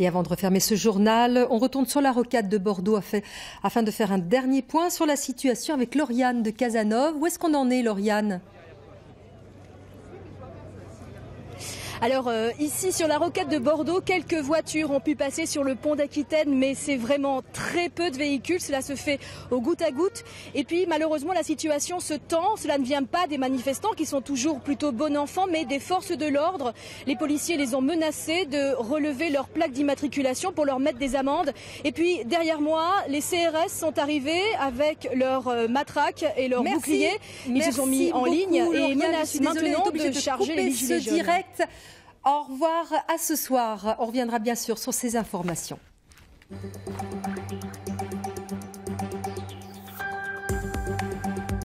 Et avant de refermer ce journal, on retourne sur la rocade de Bordeaux afin de faire un dernier point sur la situation avec Lauriane de Casanova. Où est-ce qu'on en est, Lauriane? Alors euh, ici sur la rocade de Bordeaux, quelques voitures ont pu passer sur le pont d'Aquitaine, mais c'est vraiment très peu de véhicules. Cela se fait au goutte à goutte. Et puis malheureusement la situation se tend. Cela ne vient pas des manifestants qui sont toujours plutôt bon enfants, mais des forces de l'ordre. Les policiers les ont menacés de relever leur plaque d'immatriculation pour leur mettre des amendes. Et puis derrière moi, les CRS sont arrivés avec leurs euh, matraques et leurs boucliers. Ils se sont mis en ligne et menacent maintenant de, charger les. Direct. Au revoir à ce soir. On reviendra bien sûr sur ces informations.